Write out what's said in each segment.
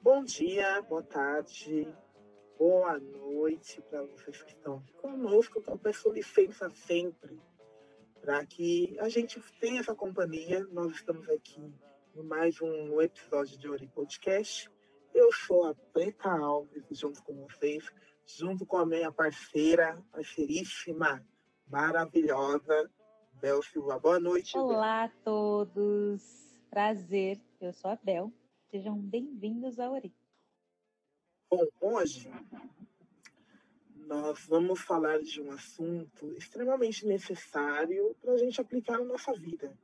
Bom dia, boa tarde, boa noite para vocês que estão conosco. Peço licença sempre para que a gente tenha essa companhia. Nós estamos aqui no mais um episódio de Ori Podcast. Eu sou a Preta Alves, junto com vocês, junto com a minha parceira, parceiríssima, maravilhosa, Bel Silva. Boa noite. Olá a todos. Prazer. Eu sou a Bel. Sejam bem-vindos ao Ori. Bom, hoje nós vamos falar de um assunto extremamente necessário para a gente aplicar na nossa vida.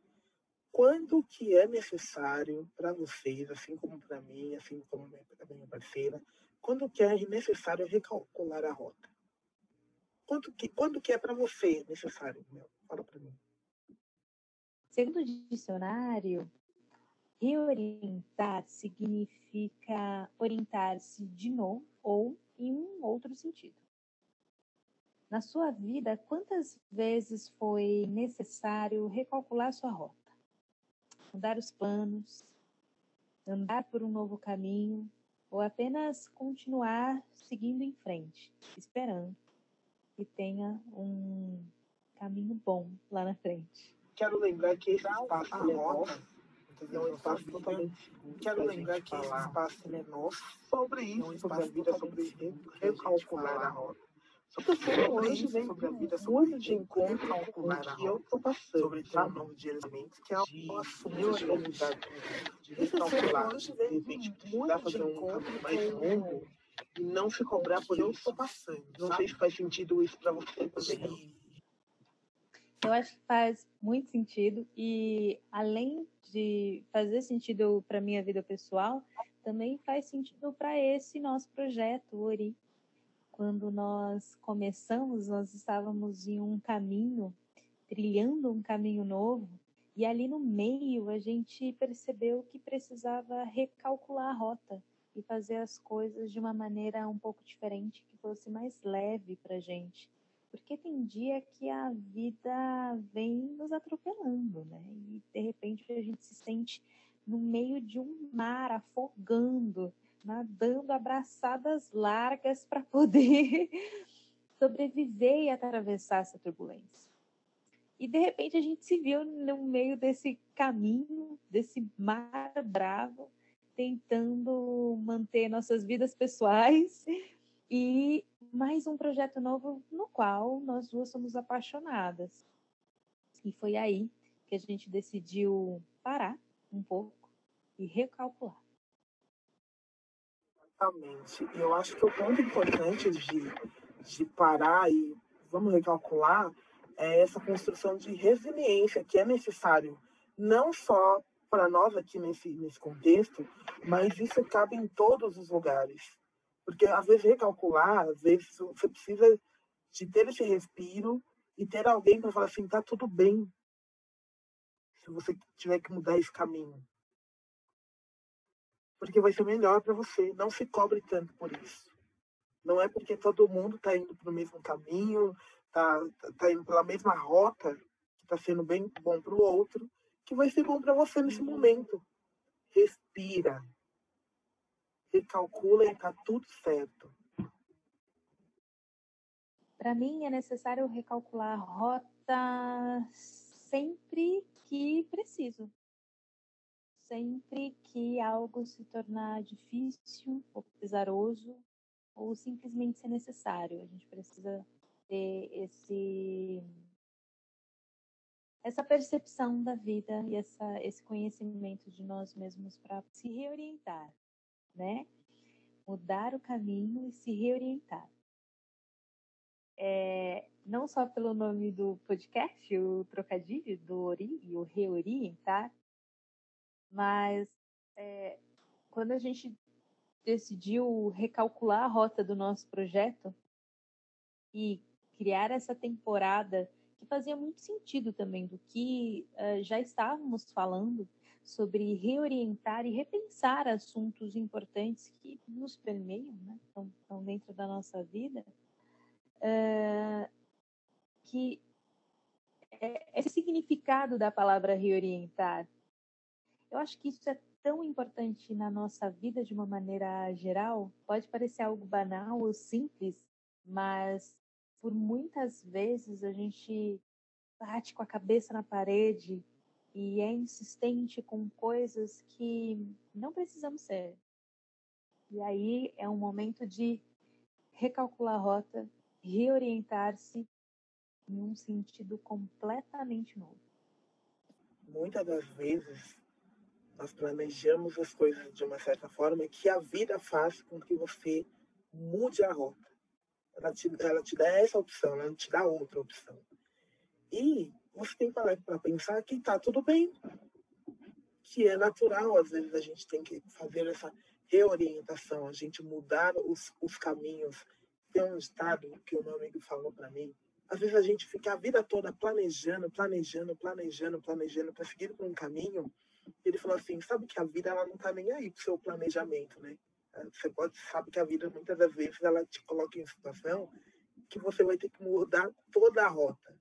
Quando que é necessário para vocês, assim como para mim, assim como para minha parceira, quando que é necessário recalcular a rota? Quando que, quando que é para você necessário? Meu? Fala para mim. Segundo o dicionário, Reorientar significa orientar-se de novo ou em um outro sentido. Na sua vida, quantas vezes foi necessário recalcular sua rota? Mudar os planos, andar por um novo caminho ou apenas continuar seguindo em frente, esperando que tenha um caminho bom lá na frente? Quero lembrar que esse espaço é rota é um espaço totalmente. Quero lembrar que esse espaço é nosso. Sobre isso, sobre a vida, sobre recalcular a rota. Sobre isso, sobre a vida, sobre de encontro com o que eu estou passando. Sobre um novo de elementos, que é o assumir a realidade. De recalcular, de repente, precisar fazer um caminho mais longo e não se cobrar por isso. eu estou passando. Não sei se faz sentido isso para você também. Eu acho que faz muito sentido e além de fazer sentido para minha vida pessoal, também faz sentido para esse nosso projeto Ori. Quando nós começamos, nós estávamos em um caminho, trilhando um caminho novo, e ali no meio a gente percebeu que precisava recalcular a rota e fazer as coisas de uma maneira um pouco diferente, que fosse mais leve para a gente porque tem dia que a vida vem nos atropelando, né? E de repente a gente se sente no meio de um mar afogando, nadando abraçadas largas para poder sobreviver e atravessar essa turbulência. E de repente a gente se viu no meio desse caminho, desse mar bravo, tentando manter nossas vidas pessoais e mais um projeto novo no qual nós duas somos apaixonadas. E foi aí que a gente decidiu parar um pouco e recalcular. Exatamente. Eu acho que o ponto importante de, de parar e vamos recalcular é essa construção de resiliência que é necessário não só para nós aqui nesse, nesse contexto, mas isso cabe em todos os lugares. Porque às vezes recalcular, às vezes você precisa de ter esse respiro e ter alguém para falar assim, tá tudo bem. Se você tiver que mudar esse caminho. Porque vai ser melhor para você. Não se cobre tanto por isso. Não é porque todo mundo está indo para o mesmo caminho, está tá indo pela mesma rota, que está sendo bem bom para o outro, que vai ser bom para você nesse momento. Respira recalcula e está tudo certo. Para mim é necessário recalcular a rota sempre que preciso. Sempre que algo se tornar difícil ou pesaroso ou simplesmente ser necessário. A gente precisa ter esse essa percepção da vida e essa, esse conhecimento de nós mesmos para se reorientar né? Mudar o caminho e se reorientar. É, não só pelo nome do podcast, o trocadilho do Ori e o reorientar, mas é, quando a gente decidiu recalcular a rota do nosso projeto e criar essa temporada que fazia muito sentido também do que uh, já estávamos falando sobre reorientar e repensar assuntos importantes que nos permeiam, né? estão, estão dentro da nossa vida, uh, que é, esse significado da palavra reorientar, eu acho que isso é tão importante na nossa vida de uma maneira geral, pode parecer algo banal ou simples, mas por muitas vezes a gente bate com a cabeça na parede e é insistente com coisas que não precisamos ser. E aí é um momento de recalcular a rota, reorientar-se em um sentido completamente novo. Muitas das vezes nós planejamos as coisas de uma certa forma que a vida faz com que você mude a rota. Ela te, ela te dá essa opção, ela não te dá outra opção. E você tem que parar para pensar que está tudo bem, que é natural, às vezes a gente tem que fazer essa reorientação, a gente mudar os, os caminhos. Tem um estado que o meu amigo falou para mim, às vezes a gente fica a vida toda planejando, planejando, planejando, planejando para seguir por um caminho ele falou assim, sabe que a vida ela não tá nem aí pro seu planejamento, né? Você pode sabe que a vida muitas das vezes ela te coloca em situação que você vai ter que mudar toda a rota.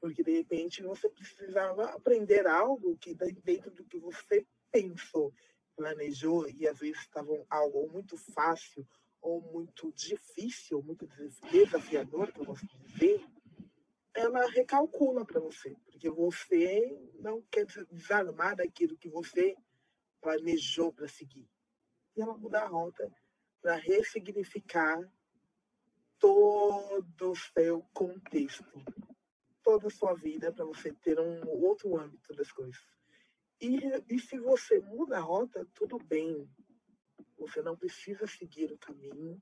Porque de repente você precisava aprender algo que dentro do que você pensou, planejou e às vezes estava algo muito fácil ou muito difícil, muito desafiador, eu posso dizer, ela recalcula para você, porque você não quer desarmar daquilo que você planejou para seguir. E ela muda a rota para ressignificar todo o seu contexto, toda a sua vida, para você ter um outro âmbito das coisas. E, e se você muda a rota, tudo bem. Você não precisa seguir o caminho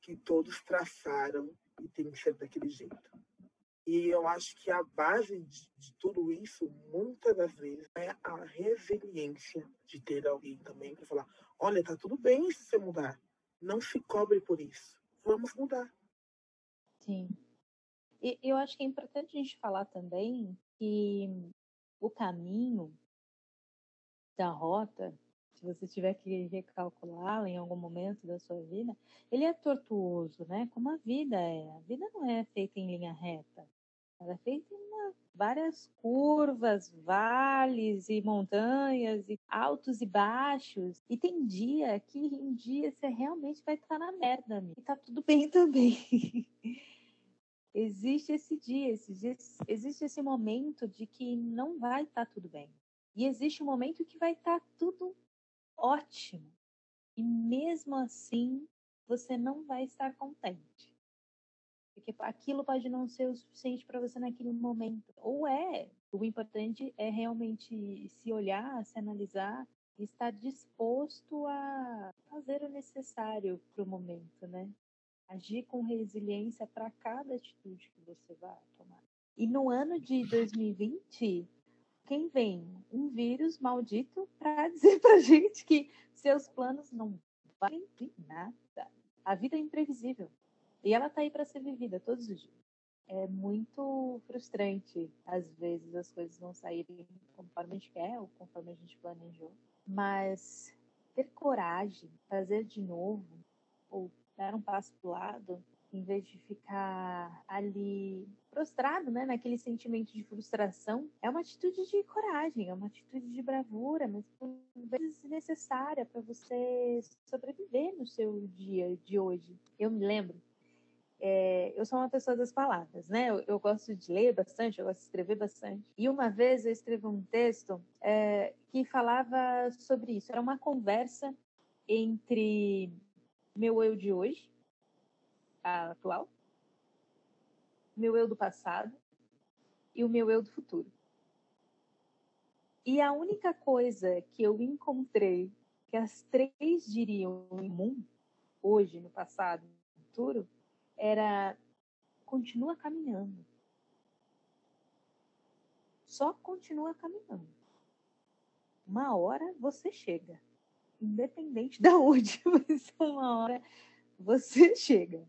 que todos traçaram e tem que ser daquele jeito. E eu acho que a base de, de, tudo isso, muitas das vezes, é a resiliência de ter alguém também para falar: olha, tá tudo bem se você mudar. Não se cobre por isso. Vamos mudar. Sim. E eu acho que é importante a gente falar também que o caminho da rota, se você tiver que recalculá-la em algum momento da sua vida, ele é tortuoso, né? Como a vida é. A vida não é feita em linha reta. Ela é feita em uma, várias curvas, vales e montanhas, e altos e baixos. E tem dia que em dia você realmente vai estar na merda, amigo. E tá tudo bem também. existe esse dia, existe esse momento de que não vai estar tudo bem. E existe um momento que vai estar tudo ótimo. E mesmo assim, você não vai estar contente. Porque aquilo pode não ser o suficiente para você naquele momento. Ou é. O importante é realmente se olhar, se analisar e estar disposto a fazer o necessário para o momento, né? Agir com resiliência para cada atitude que você vai tomar. E no ano de 2020, quem vem? Um vírus maldito para dizer para gente que seus planos não valem de nada. A vida é imprevisível e ela tá aí para ser vivida todos os dias. É muito frustrante, às vezes, as coisas não saírem conforme a gente quer ou conforme a gente planejou. Mas ter coragem, fazer de novo, ou dar um passo para o lado, em vez de ficar ali prostrado, né, naquele sentimento de frustração, é uma atitude de coragem, é uma atitude de bravura, mas vezes necessária para você sobreviver no seu dia de hoje. Eu me lembro, é, eu sou uma pessoa das palavras, né? Eu, eu, gosto de ler bastante, eu gosto de escrever bastante. E uma vez eu escrevi um texto é, que falava sobre isso. Era uma conversa entre meu eu de hoje atual, meu eu do passado e o meu eu do futuro. E a única coisa que eu encontrei que as três diriam em comum, hoje, no passado, no futuro, era continua caminhando. Só continua caminhando. Uma hora você chega. Independente de onde, mas uma hora você chega.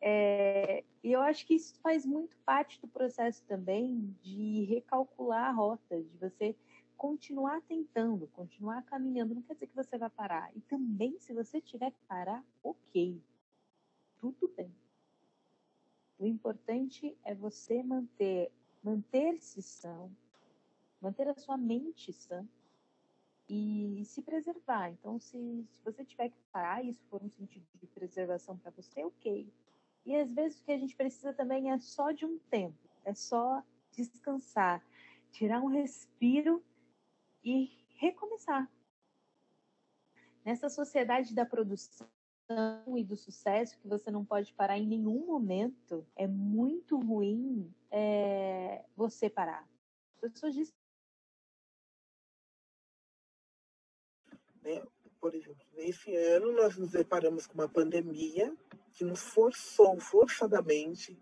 É, e eu acho que isso faz muito parte do processo também de recalcular a rota, de você continuar tentando, continuar caminhando. Não quer dizer que você vai parar. E também, se você tiver que parar, ok. Tudo bem. O importante é você manter, manter-se sã, manter a sua mente sã e se preservar. Então, se, se você tiver que parar, isso for um sentido de preservação para você, ok. E às vezes o que a gente precisa também é só de um tempo, é só descansar, tirar um respiro e recomeçar. Nessa sociedade da produção e do sucesso, que você não pode parar em nenhum momento, é muito ruim é, você parar. As pessoas dizem Né? Por exemplo, nesse ano nós nos deparamos com uma pandemia que nos forçou forçadamente,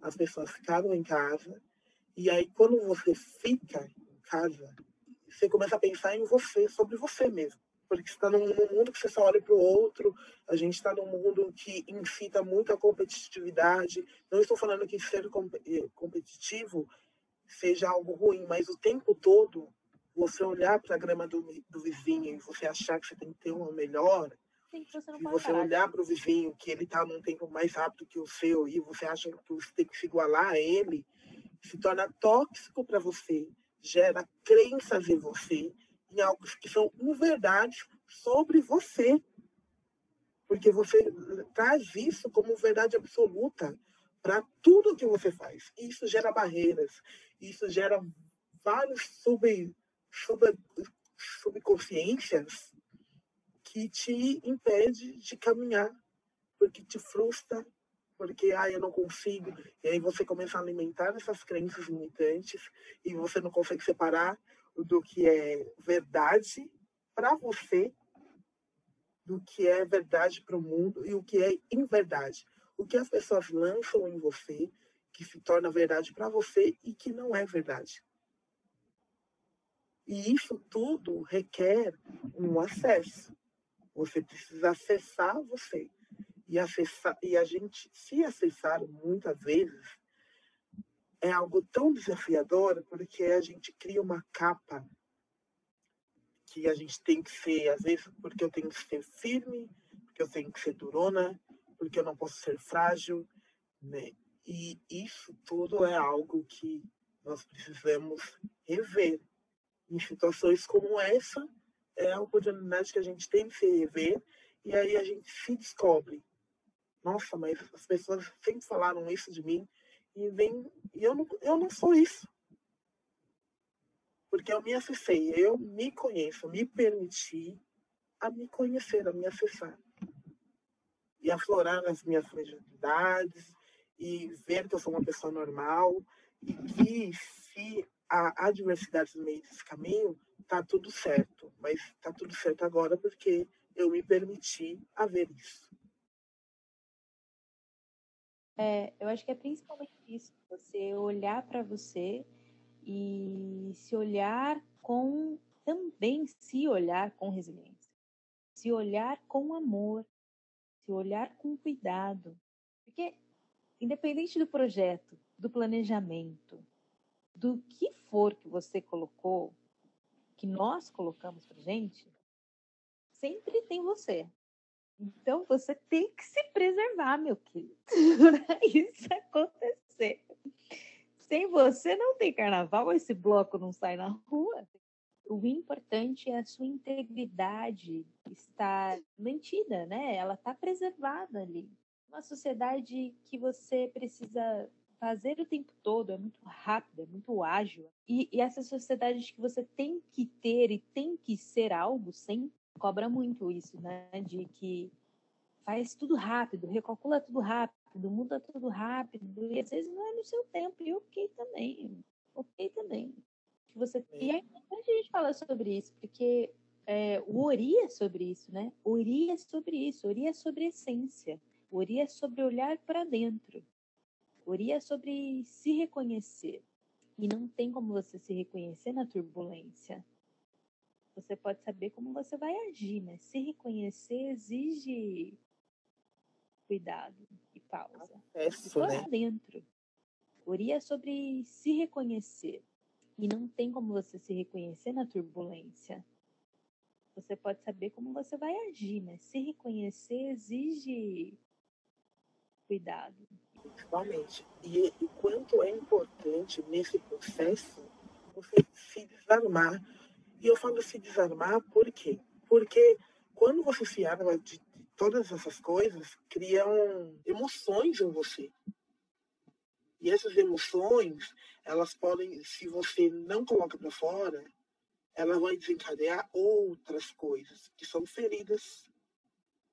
as pessoas ficaram em casa, e aí quando você fica em casa, você começa a pensar em você, sobre você mesmo. Porque você está num, mundo que você só olha para o outro, a gente está num mundo que incita muito a competitividade. Não estou falando que ser eh, competitivo seja algo ruim, mas o tempo todo você olhar para a grama do, do vizinho e você achar que você tem que ter uma melhor, Sim, você e você olhar para o vizinho que ele está num tempo mais rápido que o seu e você acha que você tem que se igualar a ele, se torna tóxico para você, gera crenças em você, em algo que são verdades sobre você. Porque você traz isso como verdade absoluta para tudo que você faz. Isso gera barreiras, isso gera vários sub sub, subconsciências que te impede de caminhar, porque te frustra, porque ah, eu não consigo. E aí você começa a alimentar essas crenças limitantes e você não consegue separar do que é verdade para você do que é verdade para o mundo e o que é inverdade. O que as pessoas lançam em você que se torna verdade para você e que não é verdade. E isso tudo requer um acesso. Você precisa acessar você. E, acessar, e a gente se acessar muitas vezes é algo tão desafiador porque a gente cria uma capa que a gente tem que ser, às vezes, porque eu tenho que ser firme, porque eu tenho que ser durona, porque eu não posso ser frágil, né? E isso tudo é algo que nós precisamos rever em situações como essa, é a oportunidade que a gente tem de se rever e aí a gente se descobre. Nossa, mas as pessoas sempre falaram isso de mim e vem e eu não, eu não sou isso. Porque eu me acessei, eu me conheço, me permiti a me conhecer, a me acessar. E aflorar as minhas fragilidades e ver que eu sou uma pessoa normal e que se a adversidade no meio desse caminho, tá tudo certo. Mas tá tudo certo agora porque eu me permiti a ver isso. É, eu acho que é principalmente isso, você olhar para você e se olhar com também se olhar com resiliência, se olhar com amor, se olhar com cuidado, porque independente do projeto, do planejamento, do que for que você colocou, que nós colocamos para gente, sempre tem você. Então você tem que se preservar, meu querido, para isso acontecer. Sem você não tem carnaval, esse bloco não sai na rua. O importante é a sua integridade estar mantida, né? Ela está preservada ali. Uma sociedade que você precisa fazer o tempo todo, é muito rápido, é muito ágil. E, e essa sociedade que você tem que ter e tem que ser algo sem cobra muito isso, né? De que faz tudo rápido, recalcula tudo rápido, muda tudo rápido, e às vezes não é no seu tempo, e ok também, ok também. Que você... E é importante a gente falar sobre isso, porque é, o Ori é sobre isso, né? Ori é sobre isso, Ori é sobre essência, Ori é sobre olhar para dentro. Ori é sobre se reconhecer. E não tem como você se reconhecer na turbulência. Você pode saber como você vai agir, mas se reconhecer exige cuidado e pausa. Acesso, e né? dentro. Ori é sobre se reconhecer. E não tem como você se reconhecer na turbulência. Você pode saber como você vai agir, mas se reconhecer exige cuidado principalmente. E o quanto é importante nesse processo você se desarmar E eu falo se desarmar por quê? Porque quando você se arma de todas essas coisas, criam emoções em você. E essas emoções, elas podem, se você não coloca para fora, ela vai desencadear outras coisas, que são feridas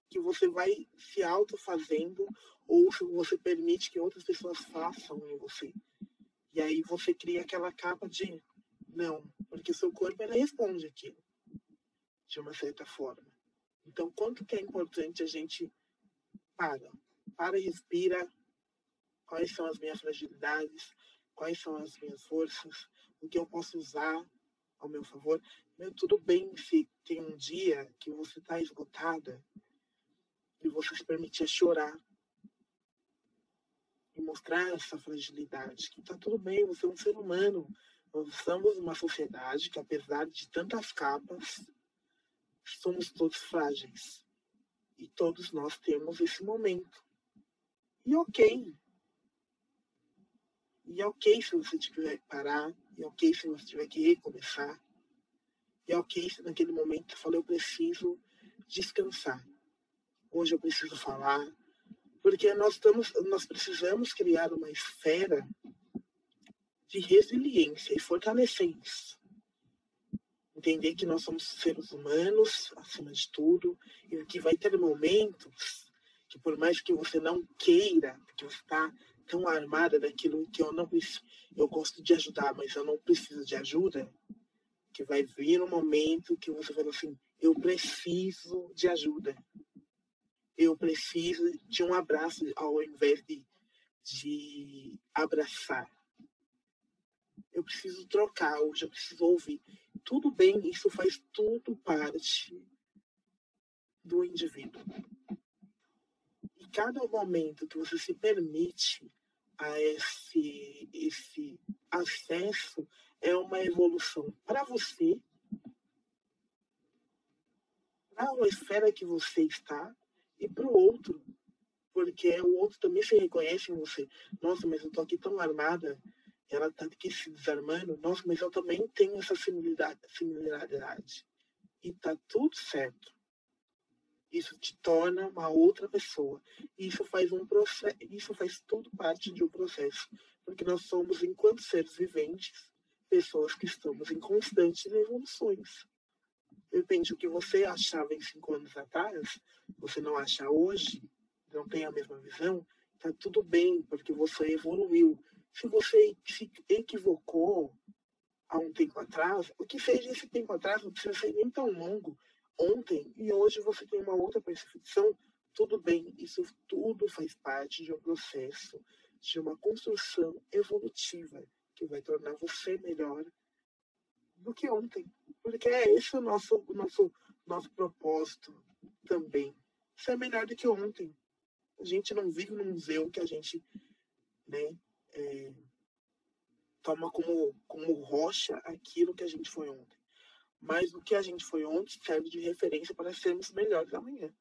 que você vai se autofazendo ou você permite que outras pessoas façam em você. E aí você cria aquela capa de não, porque seu corpo ele responde aquilo de uma certa forma. Então, quanto que é importante a gente para, para e respira, quais são as minhas fragilidades, quais são as minhas forças, o que eu posso usar ao meu favor. Meu, tudo bem se tem um dia que você está esgotada, e você se permitir chorar e mostrar essa fragilidade, que tá tudo bem, você é um ser humano. Nós somos uma sociedade que, apesar de tantas capas, somos todos frágeis. E todos nós temos esse momento. E ok. E ok se você tiver que parar. E ok se você tiver que recomeçar. E ok se naquele momento você fala, eu preciso descansar hoje eu preciso falar, porque nós, estamos, nós precisamos criar uma esfera de resiliência e fortalecer isso. Entender que nós somos seres humanos, acima de tudo, e que vai ter momentos que, por mais que você não queira, porque você está tão armada daquilo que eu não preciso, eu gosto de ajudar, mas eu não preciso de ajuda, que vai vir um momento que você vai assim, eu preciso de ajuda eu preciso de um abraço ao invés de, de abraçar. Eu preciso trocar hoje, eu preciso ouvir. Tudo bem, isso faz tudo parte do indivíduo. E cada momento que você se permite a esse, esse acesso é uma evolução para você, para a esfera que você está e para o outro, porque o outro também se reconhece em você. Nossa, mas eu tô aqui tão armada, ela tá aqui se desarmando. Nossa, mas eu também tenho essa similaridade, similaridade. E tá tudo certo. Isso te torna uma outra pessoa. Isso faz um processo, isso faz tudo parte de um processo, porque nós somos, enquanto seres viventes, pessoas que estamos em constantes evoluções. Depende do que você achava em cinco anos atrás, você não acha hoje, não tem a mesma visão, tá tudo bem, porque você evoluiu. Se você se equivocou há um tempo atrás, o que seja esse tempo atrás não precisa ser nem tão longo. Ontem e hoje você tem uma outra percepção, tudo bem, isso tudo faz parte de um processo, de uma construção evolutiva que vai tornar você melhor do que ontem. Porque é esse o nosso, nosso, nosso propósito também. Ser melhor do que ontem. A gente não vive num museu que a gente né, é, toma como, como rocha aquilo que a gente foi ontem. Mas o que a gente foi ontem serve de referência para sermos melhores amanhã.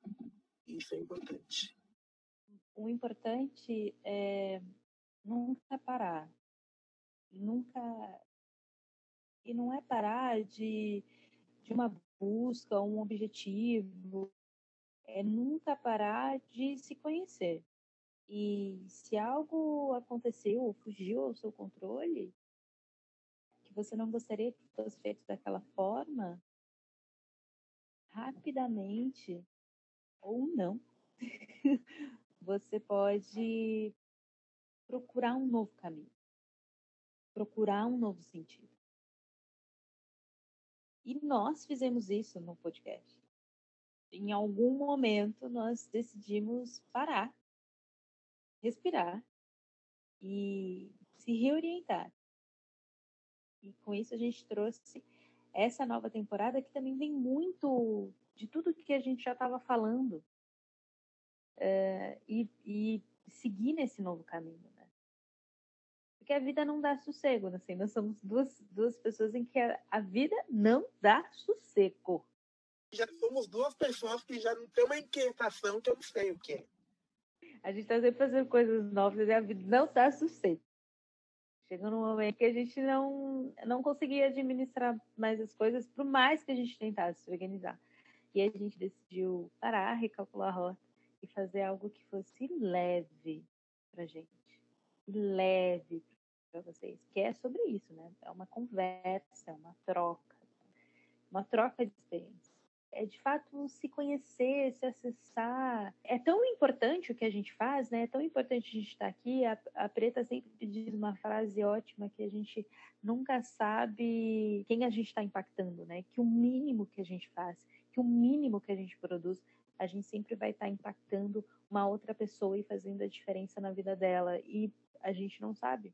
Isso é importante. O importante é nunca parar. Nunca e não é parar de, de uma busca, um objetivo, é nunca parar de se conhecer. E se algo aconteceu ou fugiu ao seu controle, que você não gostaria que fosse feito daquela forma, rapidamente ou não, você pode procurar um novo caminho, procurar um novo sentido. E nós fizemos isso no podcast. Em algum momento nós decidimos parar, respirar e se reorientar. E com isso a gente trouxe essa nova temporada que também vem muito de tudo que a gente já estava falando uh, e, e seguir nesse novo caminho que a vida não dá sossego, assim, nós somos duas, duas pessoas em que a, a vida não dá sossego. Já somos duas pessoas que já não tem uma inquietação que eu não sei o que é. A gente está sempre fazendo coisas novas e a vida não dá sossego. Chegou num momento que a gente não, não conseguia administrar mais as coisas, por mais que a gente tentasse se organizar. E a gente decidiu parar, recalcular a rota e fazer algo que fosse leve para gente. Leve para vocês. Que é sobre isso, né? É uma conversa, é uma troca. Uma troca de experiência é de fato se conhecer, se acessar. É tão importante o que a gente faz, né? É tão importante a gente estar aqui. A, a Preta sempre diz uma frase ótima que a gente nunca sabe quem a gente está impactando, né? Que o mínimo que a gente faz, que o mínimo que a gente produz, a gente sempre vai estar impactando uma outra pessoa e fazendo a diferença na vida dela. E a gente não sabe.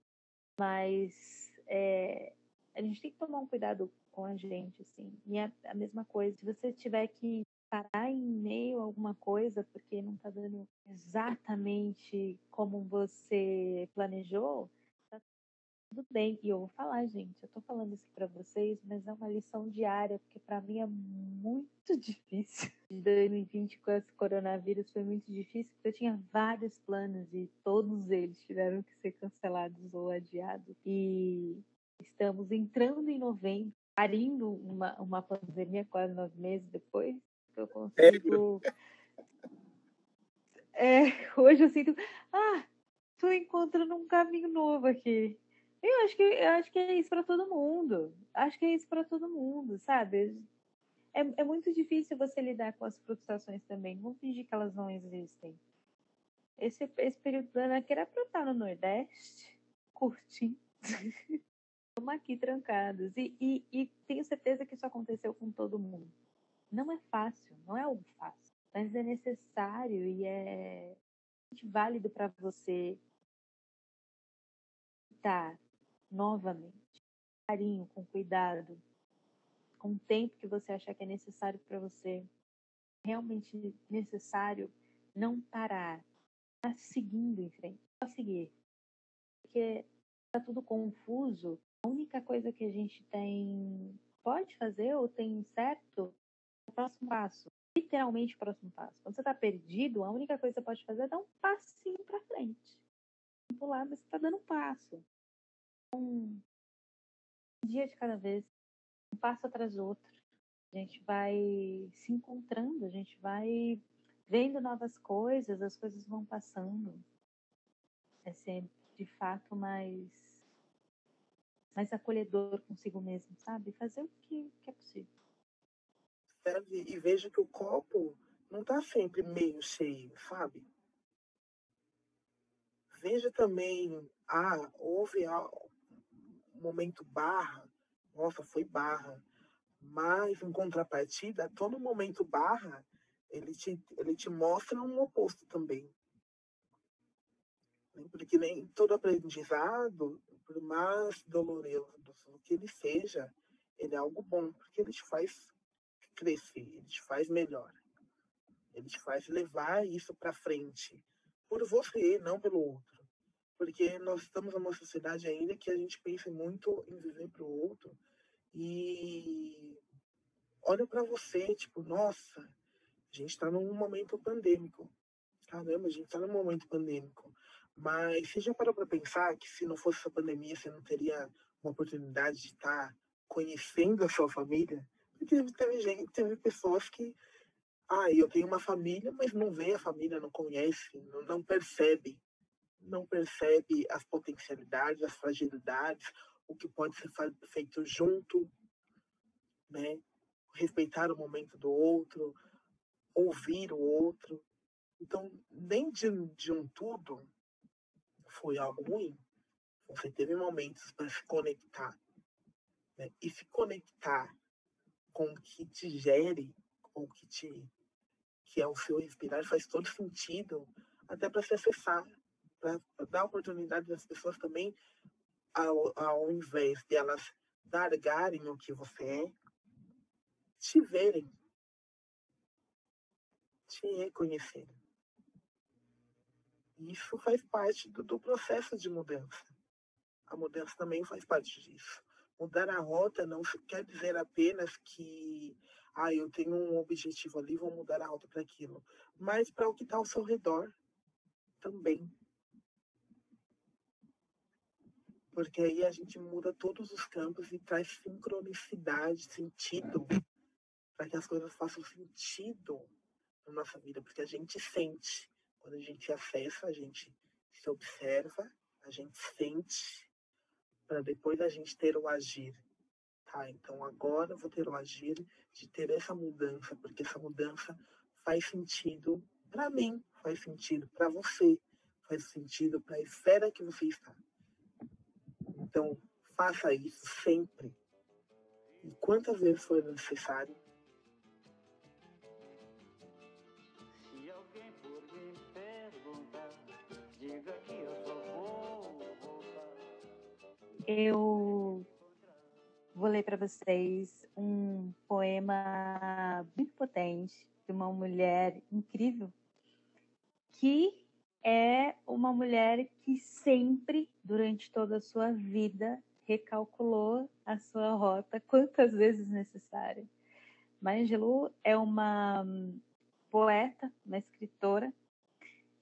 Mas é, a gente tem que tomar um cuidado com a gente, assim. E a mesma coisa, se você tiver que parar em meio a alguma coisa porque não está dando exatamente como você planejou, tudo bem. E eu vou falar, gente, eu tô falando isso para vocês, mas é uma lição diária, porque para mim é muito difícil. De 2020 com esse coronavírus foi muito difícil, porque eu tinha vários planos e todos eles tiveram que ser cancelados ou adiados. E estamos entrando em novembro parindo uma, uma pandemia quase nove meses depois, eu consigo. É, hoje eu sinto, ah, estou encontrando um caminho novo aqui. Eu acho que eu acho que é isso para todo mundo. Acho que é isso para todo mundo, sabe? É, é muito difícil você lidar com as frustrações também. Não fingir que elas não existem. Esse, esse período do ano era para estar no Nordeste, curtindo. Estamos aqui trancados. E, e, e tenho certeza que isso aconteceu com todo mundo. Não é fácil, não é algo fácil, mas é necessário e é válido para você estar novamente, com carinho, com cuidado, com o tempo que você achar que é necessário para você. Realmente necessário não parar, tá seguindo em frente, só seguir. Porque tá tudo confuso, a única coisa que a gente tem pode fazer ou tem certo é o próximo passo. Literalmente o próximo passo. Quando você está perdido, a única coisa que você pode fazer é dar um passinho para frente. Pular, mas você está dando um passo. Um dia de cada vez, um passo atrás do outro. A gente vai se encontrando, a gente vai vendo novas coisas, as coisas vão passando. É sempre, de fato, mais mais acolhedor consigo mesmo, sabe? Fazer o que, que é possível. E veja que o copo não está sempre meio cheio, sabe? Veja também, ah, houve momento barra, nossa, foi barra. Mas, em contrapartida, todo momento barra, ele te, ele te mostra um oposto também. Porque nem todo aprendizado por mais doloroso que ele seja, ele é algo bom, porque ele te faz crescer, ele te faz melhor. Ele te faz levar isso para frente por você, não pelo outro. Porque nós estamos numa sociedade ainda que a gente pensa muito em viver para o outro e olha para você, tipo, nossa, a gente está num momento pandêmico. Caramba, a gente está num momento pandêmico. Mas você já parou para pensar que se não fosse essa pandemia, você não teria uma oportunidade de estar tá conhecendo a sua família? Porque teve gente, teve pessoas que, ah, eu tenho uma família, mas não vê a família, não conhece, não, não percebe, não percebe as potencialidades, as fragilidades, o que pode ser feito junto, né? Respeitar o momento do outro, ouvir o outro. Então, nem de, de um tudo foi algo ruim. Você teve momentos para se conectar. Né? E se conectar com o que te gere, com o que te que é o seu respirar, faz todo sentido, até para se acessar, dar oportunidade das pessoas também, ao, ao invés de elas largarem o que você é, te verem, te reconhecerem. Isso faz parte do, do processo de mudança. A mudança também faz parte disso. Mudar a rota não quer dizer apenas que ah, eu tenho um objetivo ali, vou mudar a rota para aquilo, mas para o que está ao seu redor também. Porque aí a gente muda todos os campos e traz sincronicidade, sentido, para que as coisas façam sentido na nossa vida, porque a gente sente. Quando a gente acessa, a gente se observa, a gente sente, para depois a gente ter o agir. Tá, então agora eu vou ter o agir de ter essa mudança, porque essa mudança faz sentido para mim, faz sentido para você, faz sentido para a esfera que você está. Então, faça isso sempre. E quantas vezes for necessário. Se alguém por me perguntar, diga que eu só vou voltar. Eu vou ler para vocês um poema muito potente de uma mulher incrível que é uma mulher que sempre, durante toda a sua vida, recalculou a sua rota quantas vezes necessário. Maya Angelou é uma hum, poeta, uma escritora,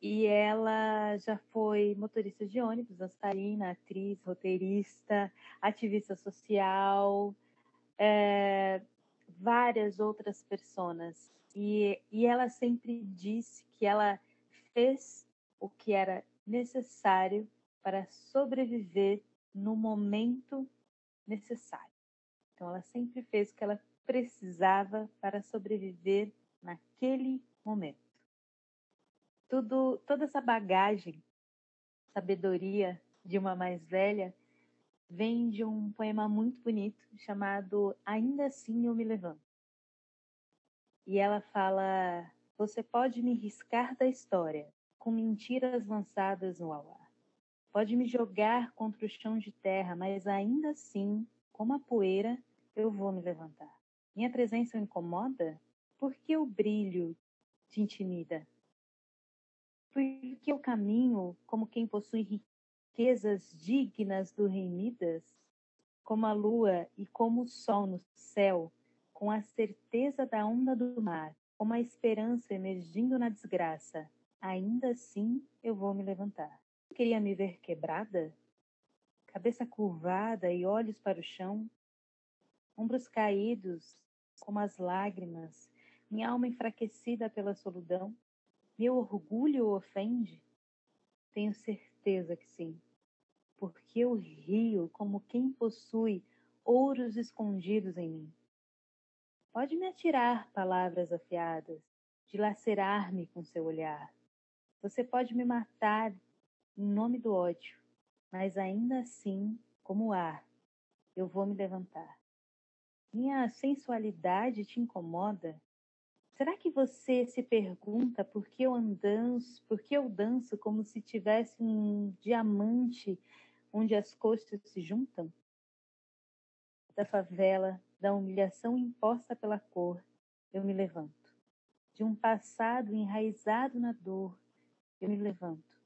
e ela já foi motorista de ônibus, dançarina, atriz, roteirista, ativista social, é, várias outras pessoas. E, e ela sempre disse que ela fez o que era necessário para sobreviver no momento necessário. Então, ela sempre fez o que ela precisava para sobreviver naquele momento. Tudo, toda essa bagagem, sabedoria de uma mais velha, vem de um poema muito bonito chamado Ainda Assim Eu Me Levanto. E ela fala: Você pode me riscar da história, com mentiras lançadas no ar. Pode me jogar contra o chão de terra, mas ainda assim, como a poeira, eu vou me levantar. Minha presença o incomoda? Por que o brilho te intimida? Por que o caminho como quem possui riquezas dignas do rei Midas? Como a lua e como o sol no céu, com a certeza da onda do mar, como a esperança emergindo na desgraça, Ainda assim eu vou me levantar. Queria me ver quebrada? Cabeça curvada e olhos para o chão, ombros caídos como as lágrimas, minha alma enfraquecida pela solidão. Meu orgulho ofende? Tenho certeza que sim, porque eu rio como quem possui ouros escondidos em mim. Pode me atirar palavras afiadas, dilacerar-me com seu olhar. Você pode me matar em nome do ódio, mas ainda assim, como ar, eu vou me levantar. Minha sensualidade te incomoda? Será que você se pergunta por que eu danço, por que eu danço como se tivesse um diamante onde as costas se juntam? Da favela, da humilhação imposta pela cor, eu me levanto. De um passado enraizado na dor, eu me levanto.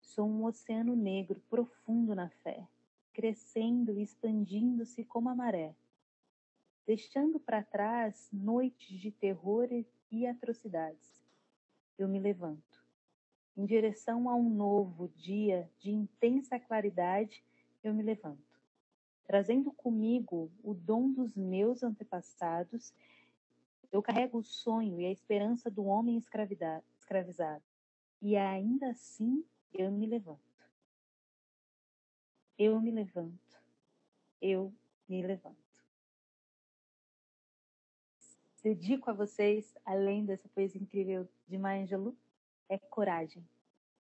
Sou um oceano negro profundo na fé, crescendo e expandindo-se como a maré, deixando para trás noites de terror e atrocidades. Eu me levanto. Em direção a um novo dia de intensa claridade, eu me levanto, trazendo comigo o dom dos meus antepassados. Eu carrego o sonho e a esperança do homem escravizado. E ainda assim eu me levanto. Eu me levanto. Eu me levanto. Dedico a vocês, além dessa poesia incrível de Maya Angelou, é coragem.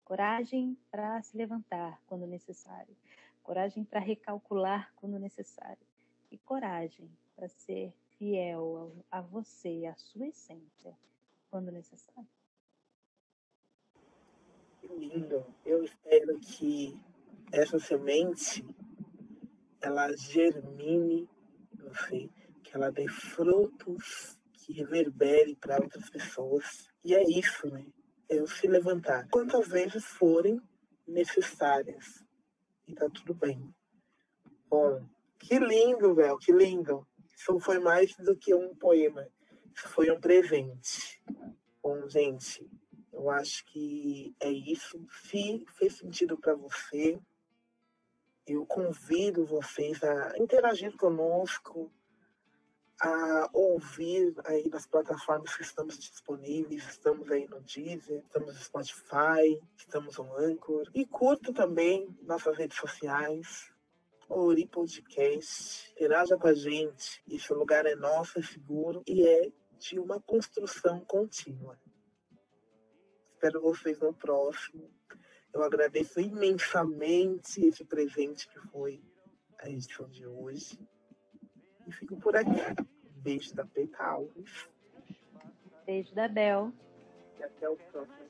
Coragem para se levantar quando necessário. Coragem para recalcular quando necessário. E coragem para ser fiel a você, a sua essência, quando necessário lindo. Eu espero que essa semente ela germine você, que ela dê frutos que reverbere para outras pessoas. E é isso, né? Eu se levantar quantas vezes forem necessárias. E tá tudo bem. Bom, que lindo, velho, que lindo. Isso foi mais do que um poema. Isso foi um presente. Bom, gente, eu acho que é isso. Se fez sentido para você, Eu convido vocês a interagir conosco, a ouvir aí nas plataformas que estamos disponíveis. Estamos aí no Deezer, estamos no Spotify, estamos no Anchor. E curta também nossas redes sociais, Ori Podcast. Interaja com a gente. Esse lugar é nosso, é seguro e é de uma construção contínua. Espero vocês no próximo. Eu agradeço imensamente esse presente que foi a edição de hoje. E fico por aqui. Beijo da Peita Alves. Beijo da Bel. E até o próximo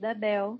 Da Bel.